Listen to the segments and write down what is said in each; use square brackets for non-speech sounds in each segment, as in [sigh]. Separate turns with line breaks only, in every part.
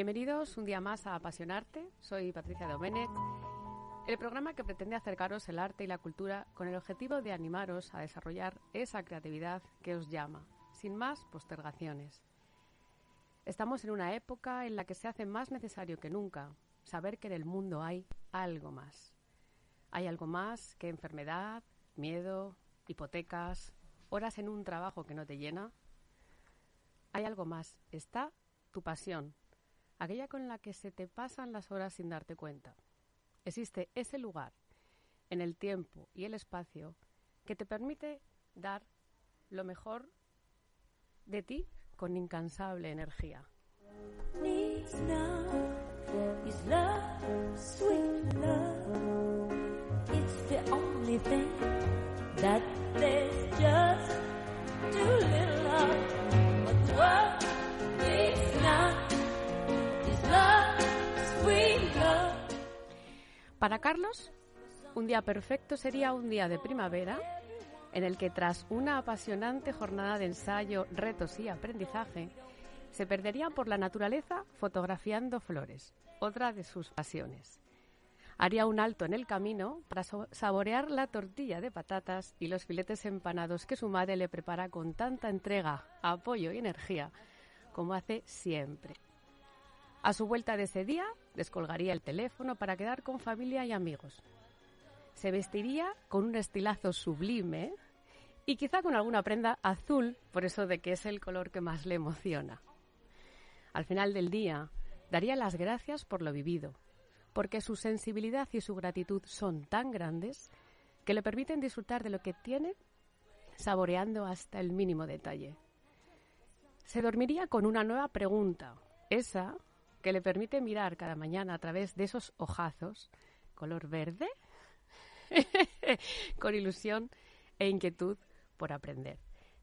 Bienvenidos un día más a Apasionarte. Soy Patricia Domenech, el programa que pretende acercaros el arte y la cultura con el objetivo de animaros a desarrollar esa creatividad que os llama, sin más postergaciones. Estamos en una época en la que se hace más necesario que nunca saber que en el mundo hay algo más. Hay algo más que enfermedad, miedo, hipotecas, horas en un trabajo que no te llena. Hay algo más. Está tu pasión, aquella con la que se te pasan las horas sin darte cuenta. Existe ese lugar en el tiempo y el espacio que te permite dar lo mejor de ti con incansable energía. Para Carlos, un día perfecto sería un día de primavera en el que tras una apasionante jornada de ensayo, retos y aprendizaje, se perdería por la naturaleza fotografiando flores, otra de sus pasiones. Haría un alto en el camino para saborear la tortilla de patatas y los filetes empanados que su madre le prepara con tanta entrega, apoyo y energía como hace siempre. A su vuelta de ese día, descolgaría el teléfono para quedar con familia y amigos. Se vestiría con un estilazo sublime y quizá con alguna prenda azul, por eso de que es el color que más le emociona. Al final del día, daría las gracias por lo vivido, porque su sensibilidad y su gratitud son tan grandes que le permiten disfrutar de lo que tiene, saboreando hasta el mínimo detalle. Se dormiría con una nueva pregunta, esa que le permite mirar cada mañana a través de esos ojazos color verde, [laughs] con ilusión e inquietud por aprender.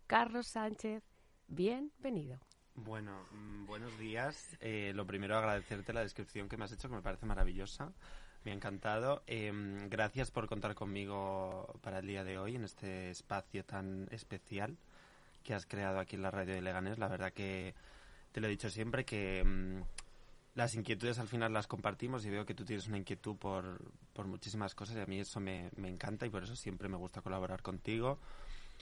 Carlos Sánchez, bienvenido.
Bueno, mm, buenos días. Eh, lo primero, agradecerte la descripción que me has hecho, que me parece maravillosa. Me ha encantado. Em, gracias por contar conmigo para el día de hoy en este espacio tan especial que has creado aquí en la radio de Leganés. La verdad que te lo he dicho siempre que mm, las inquietudes al final las compartimos y veo que tú tienes una inquietud por, por muchísimas cosas y a mí eso me, me, encanta y por eso siempre me gusta colaborar contigo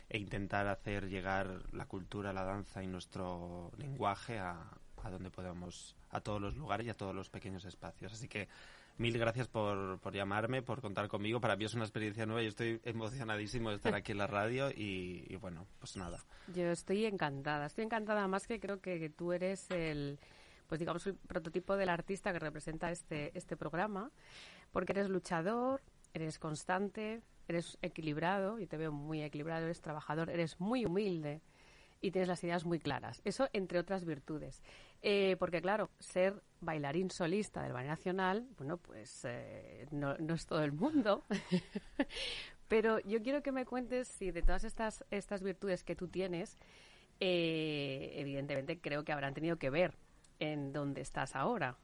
e intentar hacer llegar la cultura, la danza y nuestro lenguaje a, a donde podamos, a todos los lugares y a todos los pequeños espacios. Así que mil gracias por, por llamarme, por contar conmigo. Para mí es una experiencia nueva y estoy emocionadísimo de estar aquí en la radio y, y bueno, pues nada.
Yo estoy encantada, estoy encantada más que creo que tú eres el pues digamos, el prototipo del artista que representa este, este programa, porque eres luchador, eres constante, eres equilibrado, y te veo muy equilibrado, eres trabajador, eres muy humilde y tienes las ideas muy claras. Eso entre otras virtudes. Eh, porque claro, ser bailarín solista del Ballet Nacional, bueno, pues eh, no, es todo el mundo. [laughs] Pero yo quiero que me cuentes si de todas estas, estas virtudes que tú tienes, eh, evidentemente creo que habrán tenido que ver en donde estás ahora.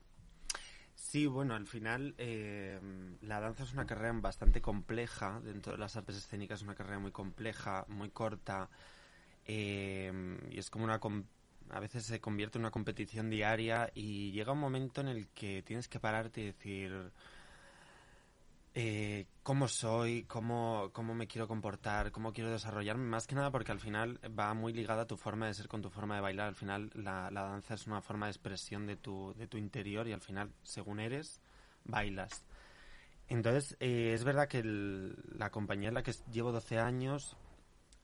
Sí, bueno, al final eh, la danza es una carrera bastante compleja, dentro de las artes escénicas es una carrera muy compleja, muy corta, eh, y es como una... A veces se convierte en una competición diaria y llega un momento en el que tienes que pararte y decir, eh, cómo soy, cómo, cómo me quiero comportar, cómo quiero desarrollarme, más que nada porque al final va muy ligada a tu forma de ser con tu forma de bailar. Al final la, la danza es una forma de expresión de tu, de tu interior y al final, según eres, bailas. Entonces, eh, es verdad que el, la compañía en la que llevo 12 años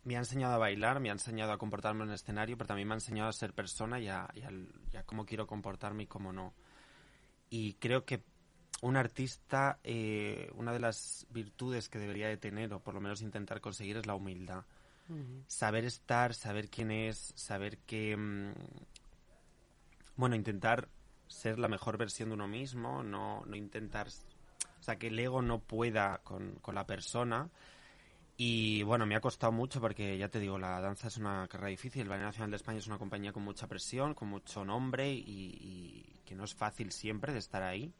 me ha enseñado a bailar, me ha enseñado a comportarme en el escenario, pero también me ha enseñado a ser persona y a, y a, y a cómo quiero comportarme y cómo no. Y creo que un artista, eh, una de las virtudes que debería de tener, o por lo menos intentar conseguir, es la humildad. Uh -huh. Saber estar, saber quién es, saber que... Mmm, bueno, intentar ser la mejor versión de uno mismo, no, no intentar... O sea, que el ego no pueda con, con la persona. Y bueno, me ha costado mucho porque ya te digo, la danza es una carrera difícil. El Ballet Nacional de España es una compañía con mucha presión, con mucho nombre y, y que no es fácil siempre de estar ahí.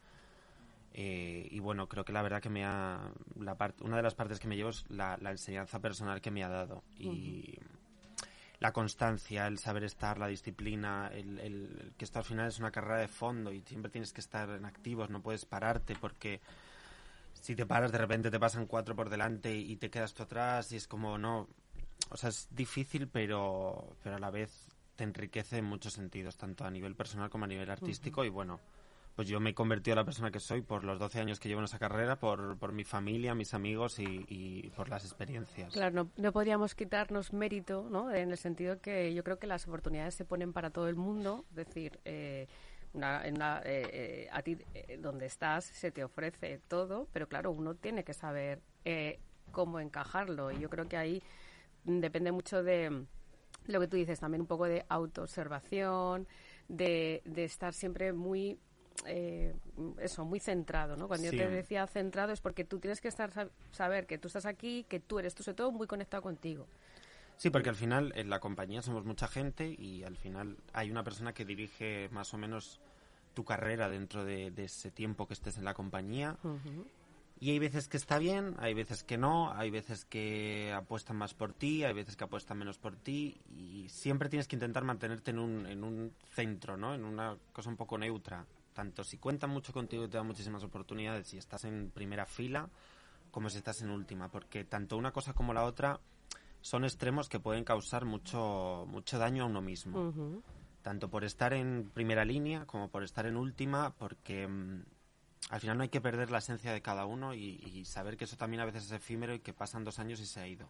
Eh, y bueno, creo que la verdad que me ha. La part, una de las partes que me llevo es la, la enseñanza personal que me ha dado. Y uh -huh. la constancia, el saber estar, la disciplina, el, el, que esto al final es una carrera de fondo y siempre tienes que estar en activos, no puedes pararte porque si te paras de repente te pasan cuatro por delante y te quedas tú atrás y es como no, o sea, es difícil pero, pero a la vez te enriquece en muchos sentidos, tanto a nivel personal como a nivel artístico y bueno, pues yo me he convertido en la persona que soy por los 12 años que llevo en esa carrera, por, por mi familia, mis amigos y, por las experiencias.
Claro, no, no, podríamos quitarnos mérito, ¿no? En el sentido que yo creo que las oportunidades se ponen para todo el mundo, es decir, eh, una, eh, eh, a ti donde estás se te ofrece todo, pero claro, uno tiene que saber cómo encajarlo y yo creo que ahí depende mucho de lo que tú dices, también un poco de autoobservación, de, de estar siempre muy eh, eso, muy centrado, ¿no? Cuando yo te decía centrado es porque tú tienes que estar saber que tú estás aquí, que tú eres tú sobre todo muy conectado contigo.
Sí, porque al final en la compañía somos mucha gente y al final hay una persona que dirige más o menos tu carrera dentro de, ese tiempo que estés en la compañía. Y hay veces que está bien, hay veces que no, hay veces que apuestan más por ti, hay veces que apuestan menos por ti y siempre tienes que intentar mantenerte en un, en un centro, ¿no? En una cosa un poco neutra tanto si cuentan mucho contigo y te dan muchísimas oportunidades, si estás en primera fila, como si estás en última, porque tanto una cosa como la otra son extremos que pueden causar mucho, mucho daño a uno mismo. Tanto por estar en primera línea como por estar en última, porque mm, al final no hay que perder la esencia de cada uno y, saber que eso también a veces es efímero y que pasan dos años y se ha ido.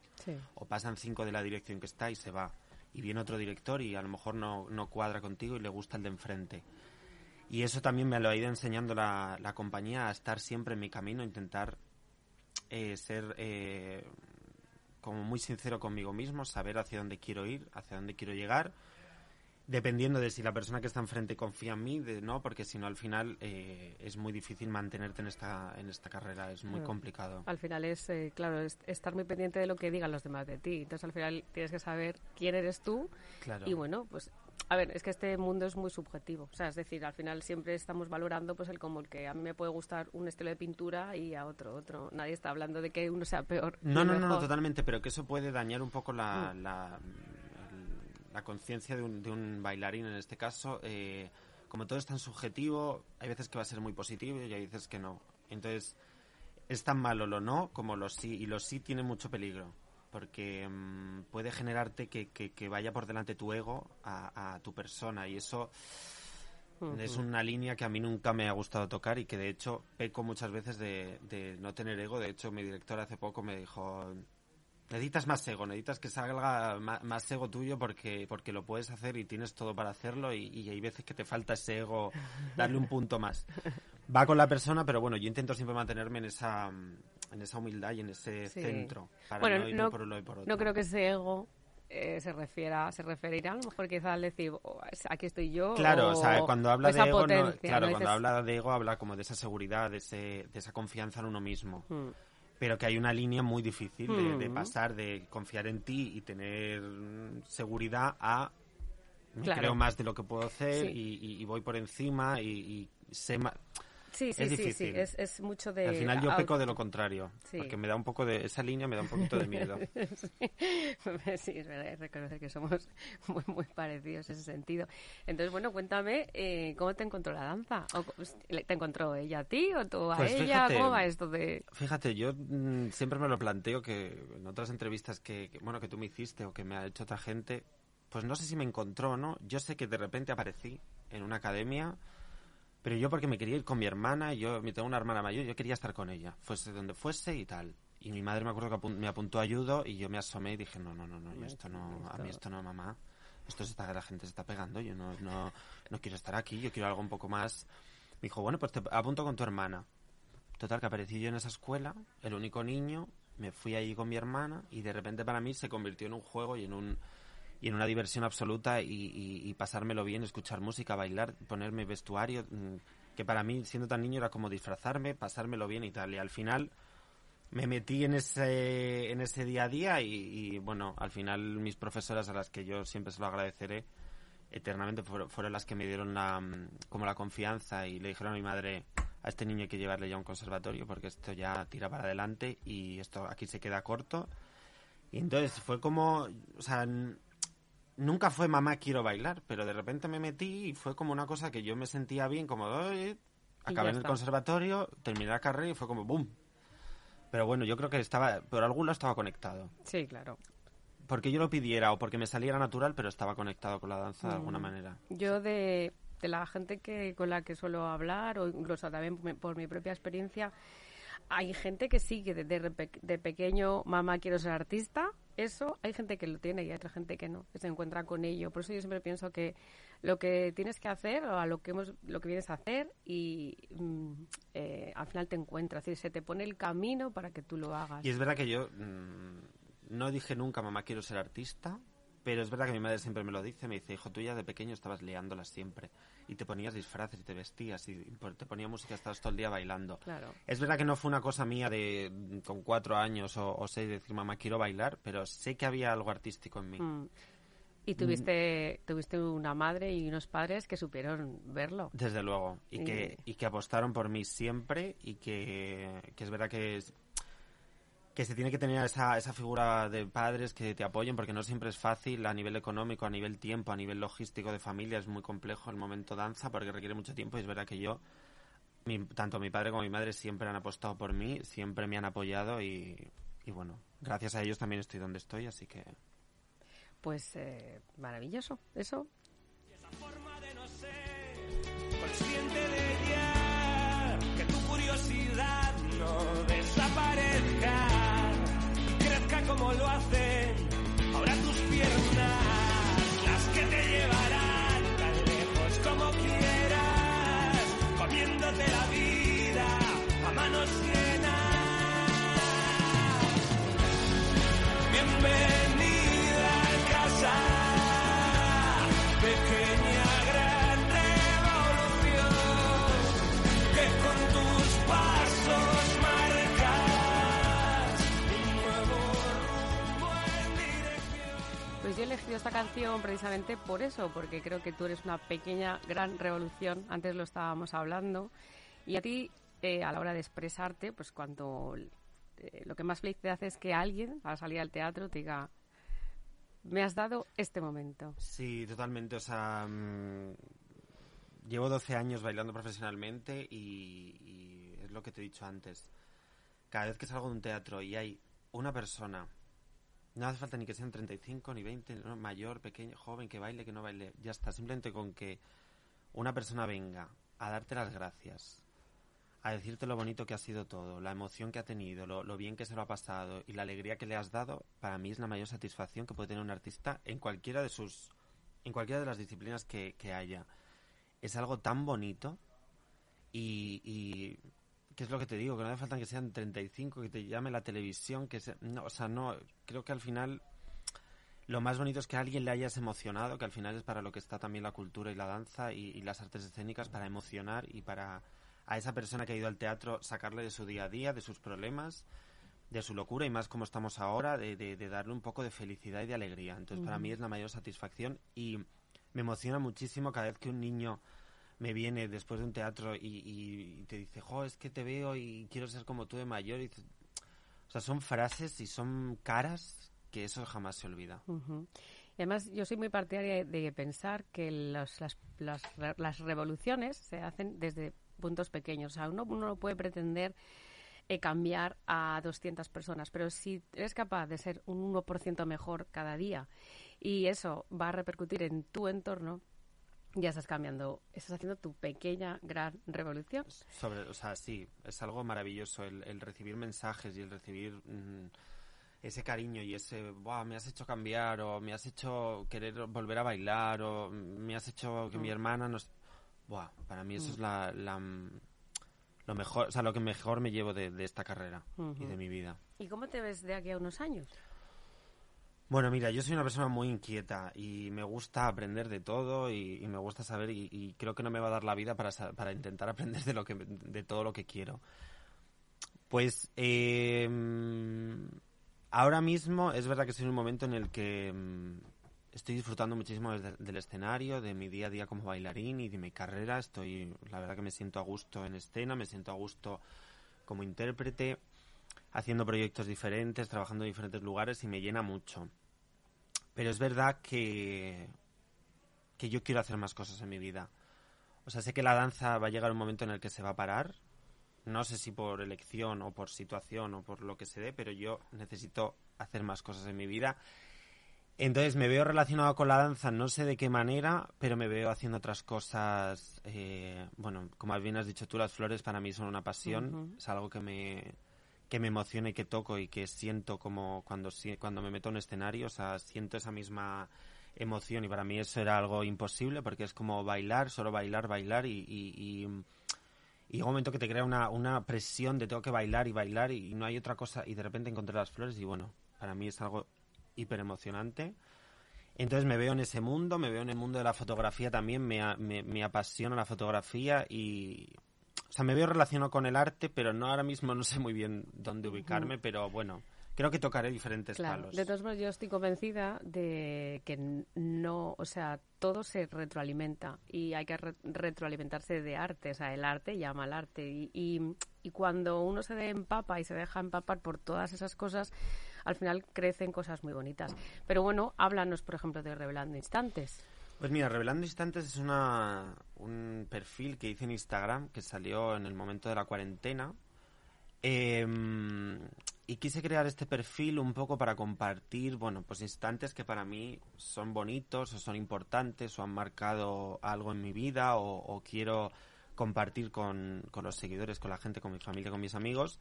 O pasan cinco de la dirección que está y se va. Y viene otro director y a lo mejor no, no cuadra contigo y le gusta el de enfrente. Y eso también me lo ha ido enseñando la, la compañía a estar siempre en mi camino, intentar eh, ser eh, como muy sincero conmigo mismo, saber hacia dónde quiero ir, hacia dónde quiero llegar, dependiendo de si la persona que está enfrente confía en mí, de, no, porque si no al final eh, es muy difícil mantenerte en esta en esta carrera, es muy complicado.
Al final es, claro, estar muy pendiente de lo que digan los demás de ti. Entonces al final tienes que saber quién eres tú y bueno, pues a ver, es que este mundo es muy subjetivo. O sea, es decir, al final siempre estamos valorando pues el como el que a mí me puede gustar un estilo de pintura y a otro otro. Nadie está hablando de que uno sea peor.
No, no, no, totalmente, pero que eso puede dañar un poco la, mm. la, conciencia de un, de un, bailarín en este caso. Eh, como todo es tan subjetivo, hay veces que va a ser muy positivo y hay veces que no. Entonces, es tan malo lo no como lo sí, y lo sí tiene mucho peligro porque mm, puede generarte que, que, vaya por delante tu ego a, tu persona y eso es una línea que a mí nunca me ha gustado tocar y que de hecho peco muchas veces de, de no tener ego. De hecho, mi director hace poco me dijo, necesitas más ego, necesitas que salga más, ego tuyo porque, porque lo puedes hacer y tienes todo para hacerlo y, y, hay veces que te falta ese ego, darle un punto más. [laughs] Va con la persona, pero bueno, yo intento siempre mantenerme en esa, en esa humildad y en ese centro.
Para bueno, no, ir por uno y por otro. no creo que ese ego eh, se refiera se referirá a lo mejor quizás al decir oh, aquí estoy yo
claro o, sea cuando habla de ego claro cuando habla de ego habla como de esa seguridad de, ese, de esa confianza en uno mismo hmm. pero que hay una línea muy difícil de, hmm. pasar de confiar en ti y tener seguridad a me creo más de lo que puedo hacer y, voy por encima y, y sé más
Sí, sí, sí, sí, es, es, mucho de...
Al final yo peco de lo contrario, porque me da un poco de... Esa línea me da un poquito de miedo. [laughs]
sí. es verdad, reconocer que somos [laughs] muy, muy parecidos en ese sentido. Entonces, bueno, cuéntame, eh, ¿cómo te encontró la danza? Pues, ¿Te encontró ella a ti o tú a pues ella? ¿Cómo va esto de...?
Fíjate, yo mm, siempre me lo planteo que en otras entrevistas que, que, bueno, que tú me hiciste o que me ha hecho otra gente, pues no sé si me encontró o no. Yo sé que de repente aparecí en una academia pero yo porque me quería ir con mi hermana, yo me tengo una hermana mayor, yo quería estar con ella, fuese donde fuese y tal. Y mi madre me acuerdo que me apuntó a ayudo y yo me asomé y dije, no, no, no, no, esto no, a mí esto no, mamá. Esto se está, la gente se está pegando, yo no, no, no quiero estar aquí, yo quiero algo un poco más. Me dijo, bueno, pues te apunto con tu hermana. Total, que aparecí yo en esa escuela, el único niño, me fui allí con mi hermana y de repente para mí se convirtió en un juego y en un y en una diversión absoluta y, pasármelo bien, escuchar música, bailar, ponerme vestuario, mm, que para mí, siendo tan niño, era como disfrazarme, pasármelo bien y tal. Y al final me metí en ese, en ese día a día y, bueno, al final mis profesoras, a las que yo siempre se lo agradeceré eternamente, fueron, las que me dieron la, mm, como la confianza y le dijeron a mi madre, a este niño hay que llevarle ya a un conservatorio porque esto ya tira para adelante y esto aquí se queda corto. Y entonces fue como, o sea, nunca fue mamá quiero bailar, pero de repente me metí y fue como una cosa que yo me sentía bien, como "Ay", acabé en el conservatorio, terminé la carrera y fue como boom. Pero bueno, yo creo que estaba, por algún lado estaba conectado.
Sí, claro.
Porque yo lo pidiera o porque me saliera natural, pero estaba conectado con la danza de alguna manera.
Yo de, de la gente que con la que suelo hablar o incluso también por mi propia experiencia, hay gente que sí, que de, de de pequeño, mamá quiero ser artista, eso, hay gente que lo tiene y hay otra gente que no, que se encuentra con ello. Por eso yo siempre pienso que lo que tienes que hacer o a lo que hemos, lo que vienes a hacer y mm, eh, al final te encuentras, decir, se te pone el camino para que tú lo hagas.
Y es verdad que yo mm, no dije nunca, mamá, quiero ser artista, pero es verdad que mi madre siempre me lo dice, me dice, hijo, tú ya de pequeño estabas liándola siempre, y te ponías disfraces y te vestías, y te ponía música, estabas todo el día bailando.
Claro.
Es verdad que no fue una cosa mía de con cuatro años o, o seis decir, mamá, quiero bailar, pero sé que había algo artístico en mí.
Mm. Y tuviste, tuviste una madre y unos padres que supieron verlo.
Desde luego. Y,
Y-
que, y que apostaron por mí siempre y que, que es verdad que que se tiene que tener esa, esa figura de padres que te apoyen porque no siempre es fácil a nivel económico, a nivel tiempo, a nivel logístico de familia. Es muy complejo el momento danza porque requiere mucho tiempo y es verdad que yo, mi- tanto mi padre como mi madre siempre han apostado por mí, siempre me han apoyado y, y bueno, gracias a ellos también estoy donde estoy, así que...
Pues eh, maravilloso, eso.
consciente de ya que tu curiosidad no desaparezca, como lo hacen ahora tus piernas, las que te llevarán tan lejos como quieras, comiéndote la vida a manos llenas. Bienvenida
precisamente por eso, porque creo que tú eres una pequeña gran revolución, antes lo estábamos hablando, y a ti, eh, a la hora de expresarte, pues cuando eh, lo que más feliz te hace es que alguien, al salir al teatro, te diga, me has dado este momento.
Sí, totalmente. O sea, mm, llevo 12 años bailando profesionalmente y es lo que te he dicho antes. Cada vez que salgo de un teatro y hay una persona, no hace falta ni que sean 35 ni 20, ¿no? mayor, pequeño, joven, que baile, que no baile, ya está. Simplemente con que una persona venga a darte las gracias, a decirte lo bonito que ha sido todo, la emoción que ha tenido, lo, lo bien que se lo ha pasado y la alegría que le has dado, para mí es la mayor satisfacción que puede tener un artista en cualquiera de sus, en cualquiera de las disciplinas que, que haya. Es algo tan bonito y ¿qué es lo que te digo? Que no hace falta que sean 35, que te llame la televisión, que se, no, o sea, no, creo que al final lo más bonito es que a alguien le hayas emocionado, que al final es para lo que está también la cultura y la danza y, y las artes escénicas, para emocionar y para a esa persona que ha ido al teatro sacarle de su día a día, de sus problemas, de su locura y más como estamos ahora, de, de- de darle un poco de felicidad y de alegría. Entonces para mí es la mayor satisfacción y me emociona muchísimo cada vez que un niño me viene después de un teatro y, y- te dice, es que te veo y quiero ser como tú de mayor. Y o sea, son frases y son caras que eso jamás se olvida.
Ujú. Y además, yo soy muy partidaria de pensar que las, las, las revoluciones se hacen desde puntos pequeños. O sea, uno, uno no puede pretender eh, cambiar a 200 personas, pero si eres capaz de ser un 1% mejor cada día y eso va a repercutir en tu entorno, ya estás cambiando, estás haciendo tu pequeña, gran revolución.
Sobre, o sea, sí, es algo maravilloso el, el recibir mensajes y el recibir mm, ese cariño y ese, Buah, me has hecho cambiar o me has hecho querer volver a bailar o me has hecho que mi hermana nos... Buah, para mí eso es la, la, mm, lo mejor, o sea, lo que mejor me llevo de, de esta carrera y de mi vida.
¿Y cómo te ves de aquí a unos años?
Bueno, mira, yo soy una persona muy inquieta y me gusta aprender de todo y, me gusta saber y, creo que no me va a dar la vida para, para intentar [laughs] aprender de, lo que, de todo lo que quiero. Pues eh, ahora mismo es verdad que estoy un momento en el que mm, estoy disfrutando muchísimo del escenario, de mi día a día como bailarín y de mi carrera. Estoy, la verdad que me siento a gusto en escena, me siento a gusto como intérprete, haciendo proyectos diferentes, trabajando en diferentes lugares y me llena mucho Pero es verdad que, que yo quiero hacer más cosas en mi vida. O sea, sé que la danza va a llegar un momento en el que se va a parar. No sé si por elección o por situación o por lo que se dé, pero yo necesito hacer más cosas en mi vida. Entonces me veo relacionado con la danza, no sé de qué manera, pero me veo haciendo otras cosas. eh, bueno, como bien has dicho tú, las flores para mí son una pasión. Es algo que me, que me emociona y que toco y que siento como cuando, cuando me meto en escenario. O sea, siento esa misma emoción y para mí eso era algo imposible porque es como bailar, solo bailar, bailar y, y, y- y llega un momento que te crea una, una presión de tengo que bailar y bailar y no hay otra cosa y de repente encontré las flores y bueno, para mí es algo hiper emocionante. Entonces me veo en ese mundo, me veo en el mundo de la fotografía también, me, me, me apasiona la fotografía y... O sea, me veo relacionado con el arte, pero no ahora mismo no sé muy bien dónde ubicarme, pero bueno, creo que tocaré diferentes
Claro,
palos.
de todos modos yo estoy convencida de que no, o sea, todo se retroalimenta y hay que re- retroalimentarse de arte, o sea, el arte llama al arte y, y, y cuando uno se de- empapa y se deja empapar por todas esas cosas, al final crecen cosas muy bonitas. Pero bueno, háblanos, por ejemplo, de Revelando Instantes.
Pues mira, Revelando Instantes es una, un perfil que hice en Instagram que salió en el momento de la cuarentena. Em, y quise crear este perfil un poco para compartir, bueno, pues instantes que para mí son bonitos o son importantes o han marcado algo en mi vida o, o quiero compartir con, con los seguidores, con la gente, con mi familia, con mis amigos.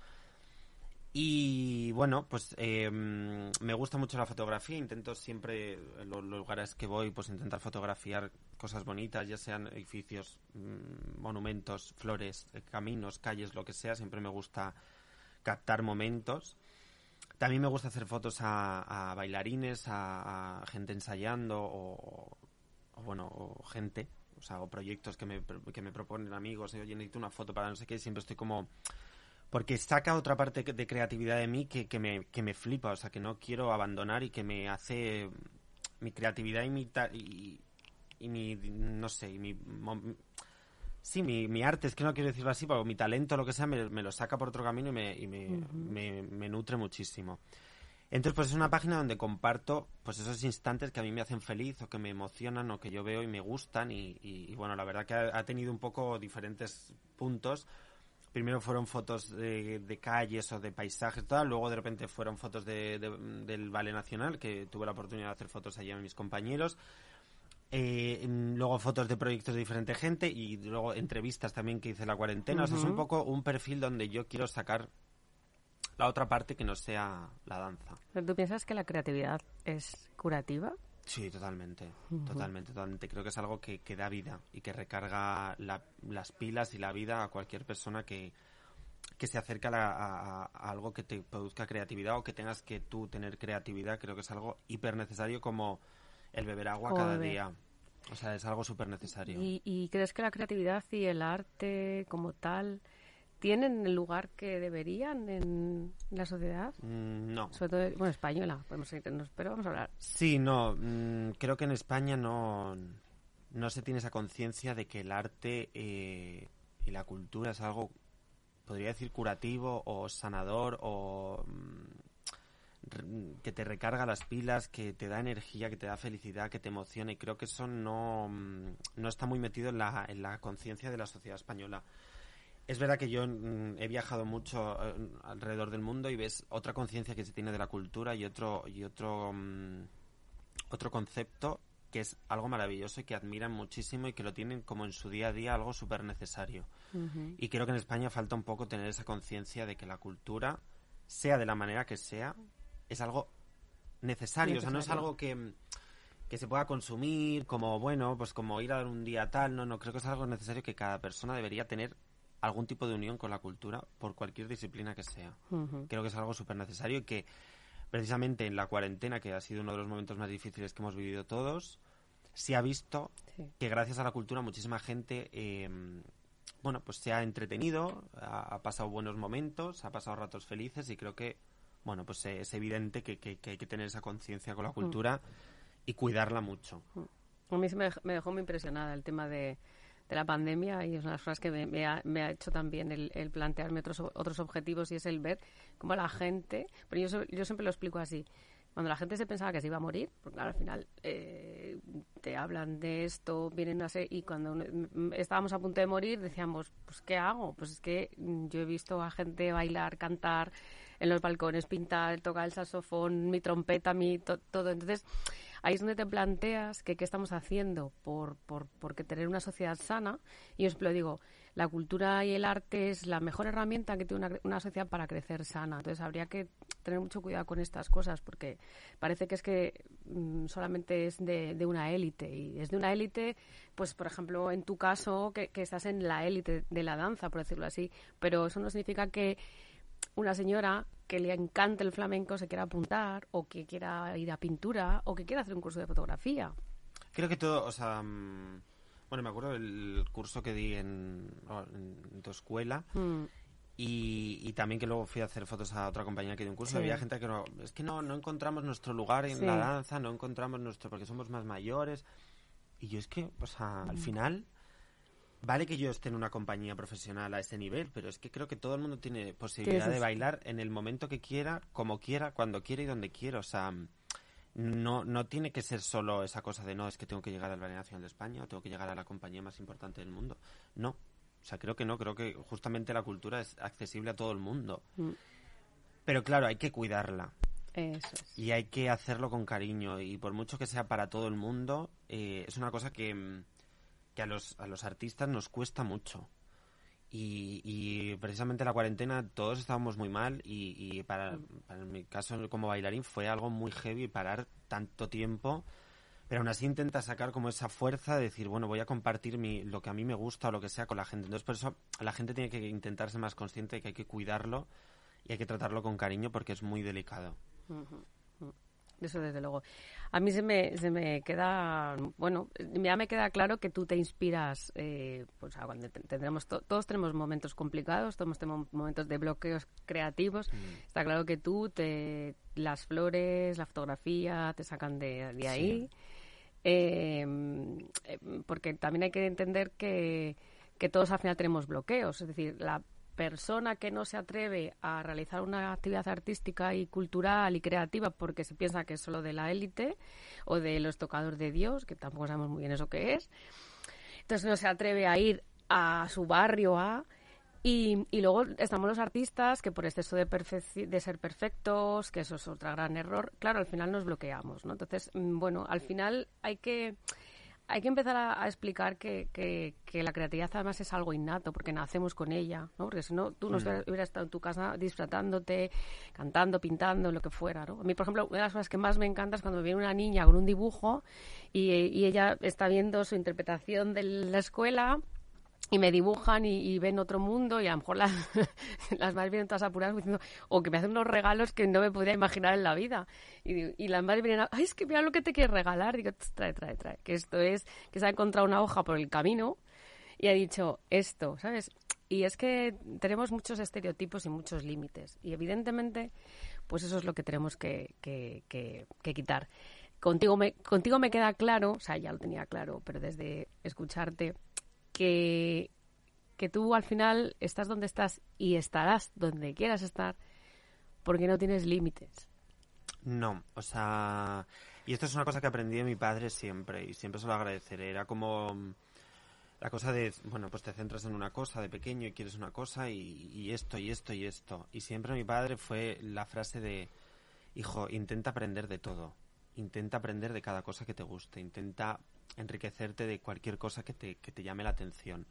Y bueno, pues eh, me gusta mucho la fotografía, intento siempre, en los lugares que voy, pues intentar fotografiar cosas bonitas, ya sean edificios, mm, monumentos, flores, eh, caminos, calles, lo que sea, siempre me gusta captar momentos. También me gusta hacer fotos a, a bailarines, a, gente ensayando o, o bueno, o gente, o sea, o proyectos que me, que me proponen amigos, oye, necesito una foto para no sé qué, siempre estoy como porque saca otra parte de creatividad de mí que, que, me, que me flipa, o sea, que no quiero abandonar y que me hace mi creatividad y mi, y, y mi no sé, y mi, sí, mi, mi arte, es que no quiero decirlo así, pero mi talento, lo que sea, me, me lo saca por otro camino y me, y me, me, me nutre muchísimo. Entonces, pues es una página donde comparto pues esos instantes que a mí me hacen feliz o que me emocionan o que yo veo y me gustan y, y- y, bueno, la verdad que ha, ha tenido un poco diferentes puntos. Primero fueron fotos de, de calles o de paisajes, tal. luego de repente fueron fotos de, de- del Ballet Nacional, que tuve la oportunidad de hacer fotos allí a mis compañeros. Eh, luego fotos de proyectos de diferente gente y luego entrevistas también que hice en la cuarentena. O sea, es un poco un perfil donde yo quiero sacar la otra parte que no sea la danza.
¿Tú piensas que la creatividad es curativa?
Sí, totalmente, totalmente, totalmente. Creo que es algo que, que da vida y que recarga la- las pilas y la vida a cualquier persona que, que se acerca a, a- a algo que te produzca creatividad o que tengas que tú tener creatividad. Creo que es algo hiper necesario como el beber agua cada día. O sea, es algo súper necesario.
¿Y, y crees que la creatividad y el arte como tal tienen el lugar que deberían en la sociedad?
Mm, No.
Sobre todo, bueno, española, podemos irnos, pero vamos a hablar.
Sí, no. mm, creo que en España no, no se tiene esa conciencia de que el arte eh, y la cultura es algo, podría decir, curativo o sanador o mm, que te recarga las pilas, que te da energía, que te da felicidad, que te emociona. Y creo que eso no, no está muy metido en la, en la conciencia de la sociedad española. Es verdad que yo mm, he viajado mucho eh, alrededor del mundo y ves otra conciencia que se tiene de la cultura y otro y otro mm, otro concepto que es algo maravilloso y que admiran muchísimo y que lo tienen como en su día a día algo súper necesario. Y creo que en España falta un poco tener esa conciencia de que la cultura, sea de la manera que sea, es algo necesario. O sea, no es algo que, que se pueda consumir como, bueno, pues como ir a dar un día tal. No, no, creo que es algo necesario que cada persona debería tener algún tipo de unión con la cultura por cualquier disciplina que sea. Creo que es algo súper necesario y que precisamente en la cuarentena, que ha sido uno de los momentos más difíciles que hemos vivido todos, se ha visto
Sí.
que gracias a la cultura muchísima gente eh, bueno pues se ha entretenido ha, ha pasado buenos momentos ha pasado ratos felices y creo que bueno pues eh, es evidente que, que- que hay que tener esa conciencia con la cultura y cuidarla mucho
A mí me dejó muy impresionada el tema de, de la pandemia y es una de las cosas que me, ha, hecho también el, plantearme otros, otros objetivos y es el ver cómo la gente, pero yo, yo siempre lo explico así, Cuando la gente se pensaba que se iba a morir, porque al final eh, te hablan de esto, vienen a ser, y cuando mm, estábamos a punto de morir decíamos, pues ¿qué hago? Pues es que mm, yo he visto a gente bailar, cantar en los balcones, pintar, tocar el saxofón, mi trompeta, mi to- todo. Entonces, ahí es donde te planteas que qué estamos haciendo por, por, por tener una sociedad sana. Y yo lo digo, la cultura y el arte es la mejor herramienta que tiene una, una sociedad para crecer sana. Entonces habría que tener mucho cuidado con estas cosas porque parece que es que mm, solamente es de, de una élite y es de una élite, pues por ejemplo en tu caso que estás en la élite de la danza, por decirlo así, pero eso no significa que una señora que le encante el flamenco se quiera apuntar o que quiera ir a pintura o que quiera hacer un curso de fotografía.
Creo que todo, o sea, mm, bueno, me acuerdo del curso que di en, en tu escuela
Mm,
y, y también que luego fui a hacer fotos a otra compañía que dio un curso.
Sí.
Había gente que no, es que no, no encontramos nuestro lugar en
Sí.
la danza, no encontramos nuestro, porque somos más mayores. Y yo es que, o sea,
Mm.
al final, vale que yo esté en una compañía profesional a ese nivel, pero es que creo que todo el mundo tiene posibilidad de bailar en el momento que quiera, como quiera, cuando quiera y donde quiera. O sea, no, no tiene que ser solo esa cosa de no, es que tengo que llegar al Ballet Nacional de España o tengo que llegar a la compañía más importante del mundo. No. O sea, creo que no, creo que justamente la cultura es accesible a todo el mundo.
Mm.
Pero claro, hay que cuidarla
eso es.
y hay que hacerlo con cariño y por mucho que sea para todo el mundo, eh, es una cosa que, mm, que a, los, a los artistas nos cuesta mucho. Y, y precisamente la cuarentena todos estábamos muy mal y, y para, mi caso como bailarín fue algo muy heavy parar tanto tiempo pero aún así intenta sacar como esa fuerza de decir, bueno, voy a compartir mi, lo que a mí me gusta o lo que sea con la gente. Entonces, por eso la gente tiene que intentar ser más consciente de que hay que cuidarlo y hay que tratarlo con cariño porque es muy delicado.
Eso desde luego. A mí se me, se me queda, bueno, ya me queda claro que tú te inspiras, eh, pues cuando te- tendremos, to- todos tenemos momentos complicados, todos tenemos momentos de bloqueos creativos. Está claro que tú, te, las flores, la fotografía, te sacan de, de ahí. Eh, eh, porque también hay que entender que, que todos al final tenemos bloqueos. Es decir, la persona que no se atreve a realizar una actividad artística y cultural y creativa porque se piensa que es solo de la élite o de los tocadores de Dios, que tampoco sabemos muy bien eso que es, entonces no se atreve a ir a su barrio a y, y luego estamos los artistas que por exceso de, de ser perfectos, que eso es otro gran error, claro, al final nos bloqueamos, ¿no? Entonces, mm, bueno, al final hay que hay que empezar a, a explicar que, que- que la creatividad además es algo innato, porque nacemos con ella, ¿no? Porque si no, tú no hubieras estado en tu casa disfrutándote, cantando, pintando, lo que fuera, ¿no? A mí, por ejemplo, una de las cosas que más me encanta es cuando viene una niña con un dibujo y, y ella está viendo su interpretación de la escuela y me dibujan y, y ven otro mundo y a lo mejor las, [laughs] las madres vienen todas apuradas diciendo o que me hacen unos regalos que no me podría imaginar en la vida. Y, y las madres vienen a, ay es que mira lo que te quieres regalar digo "Tss, trae trae trae que esto es que se ha encontrado una hoja por el camino y ha dicho esto sabes y es que tenemos muchos estereotipos y muchos límites y evidentemente pues eso es lo que tenemos que, que, que- que quitar. Contigo me contigo me queda claro o sea ya lo tenía claro pero desde escucharte que, que tú al final estás donde estás y estarás donde quieras estar porque no tienes límites.
No, o sea, y esto es una cosa que aprendí de mi padre siempre y siempre se lo agradeceré. Era como mm, la cosa de, bueno, pues te centras en una cosa de pequeño y quieres una cosa y, y esto y esto y esto. Y siempre mi padre fue la frase de, hijo, intenta aprender de todo. Intenta aprender de cada cosa que te guste. Intenta enriquecerte de cualquier cosa que te, que te llame la atención.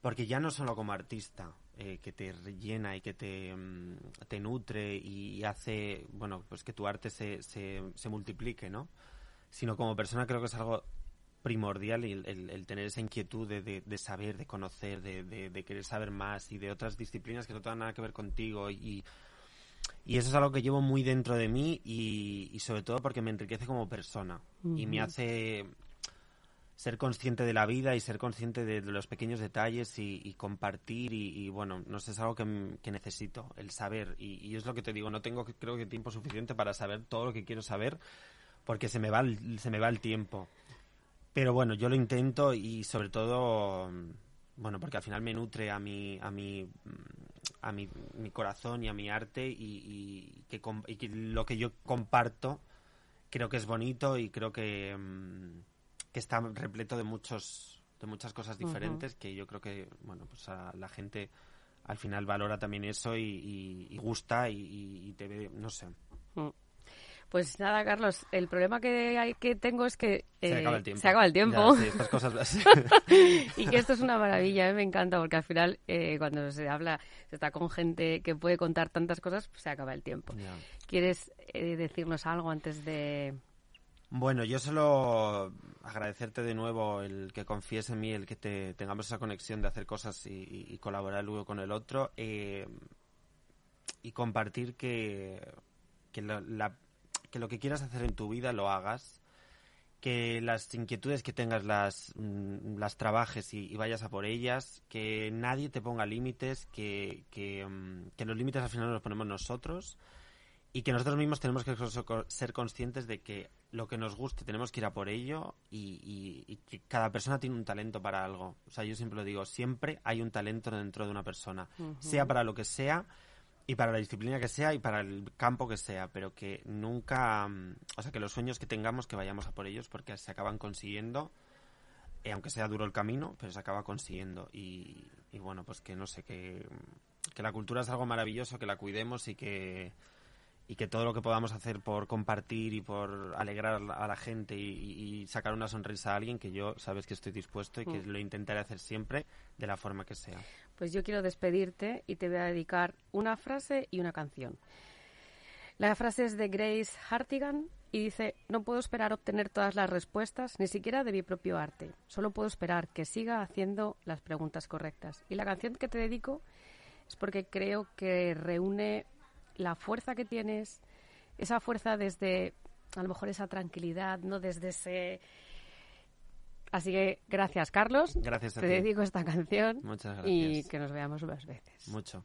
Porque ya no solo como artista, eh, que te rellena y que te, mm, te nutre y hace, bueno, pues que tu arte se, se, se multiplique, ¿no? Sino como persona creo que es algo primordial el, el- el tener esa inquietud de, de- de saber, de conocer, de, de- querer saber más y de otras disciplinas que no tengan nada que ver contigo y, y eso es algo que llevo muy dentro de mí y, y sobre todo porque me enriquece como persona y me hace ser consciente de la vida y ser consciente de, los pequeños detalles y, compartir y, y, bueno, no sé, es algo que, que necesito, el saber y, es lo que te digo, no tengo creo que tiempo suficiente para saber todo lo que quiero saber porque se me va el, se me va el tiempo. Pero bueno, yo lo intento y sobre todo, bueno, porque al final me nutre a mi, a mi, a mi, mi corazón y a mi arte y, que, que lo que yo comparto creo que es bonito y creo que, mm, que está repleto de muchos de muchas cosas diferentes que yo creo que bueno pues a la gente al final valora también eso y, y- y gusta y, te ve no sé
Pues nada, Carlos, el problema que, hay, que tengo es que
se
eh,
acaba el tiempo
se acaba el tiempo.
Ya, sí, estas cosas [laughs]
y que esto es una maravilla, mí me encanta porque al final eh, cuando se habla, se está con gente que puede contar tantas cosas, pues se acaba el tiempo.
Ya.
¿Quieres eh, decirnos algo antes de...?
Bueno, yo solo agradecerte de nuevo el que confíes en mí, el que te, tengamos esa conexión de hacer cosas y, colaborar luego con el otro eh, y compartir que, que, lo, que quieras hacer en tu vida lo hagas, que las inquietudes que tengas las, mm, las trabajes y, vayas a por ellas, que nadie te ponga límites, que, que, mm, que los límites al final los ponemos nosotros y que nosotros mismos tenemos que ser conscientes de que lo que nos guste tenemos que ir a por ello y, y- y que cada persona tiene un talento para algo. O sea, yo siempre lo digo, siempre hay un talento dentro de una persona, sea para lo que sea y para la disciplina que sea y para el campo que sea, pero que nunca, mm, o sea, que los sueños que tengamos que vayamos a por ellos porque se acaban consiguiendo, eh, aunque sea duro el camino, pero se acaba consiguiendo y, y bueno, pues que no sé, que, que la cultura es algo maravilloso, que la cuidemos y que y que todo lo que podamos hacer por compartir y por alegrar a la- gente y, y- y sacar una sonrisa a alguien, que yo sabes que estoy dispuesto y que
Mm.
lo intentaré hacer siempre de la forma que sea.
Pues yo quiero despedirte y te voy a dedicar una frase y una canción. La frase es de Grace Hartigan y dice, no puedo esperar obtener todas las respuestas, ni siquiera de mi propio arte. Solo puedo esperar que siga haciendo las preguntas correctas. Y la canción que te dedico es porque creo que reúne la fuerza que tienes, esa fuerza desde, a lo mejor esa tranquilidad, no desde ese... Así que gracias, Carlos.
Gracias a
Te
ti.
dedico esta canción
Muchas
y
gracias.
que nos veamos más veces.
Mucho.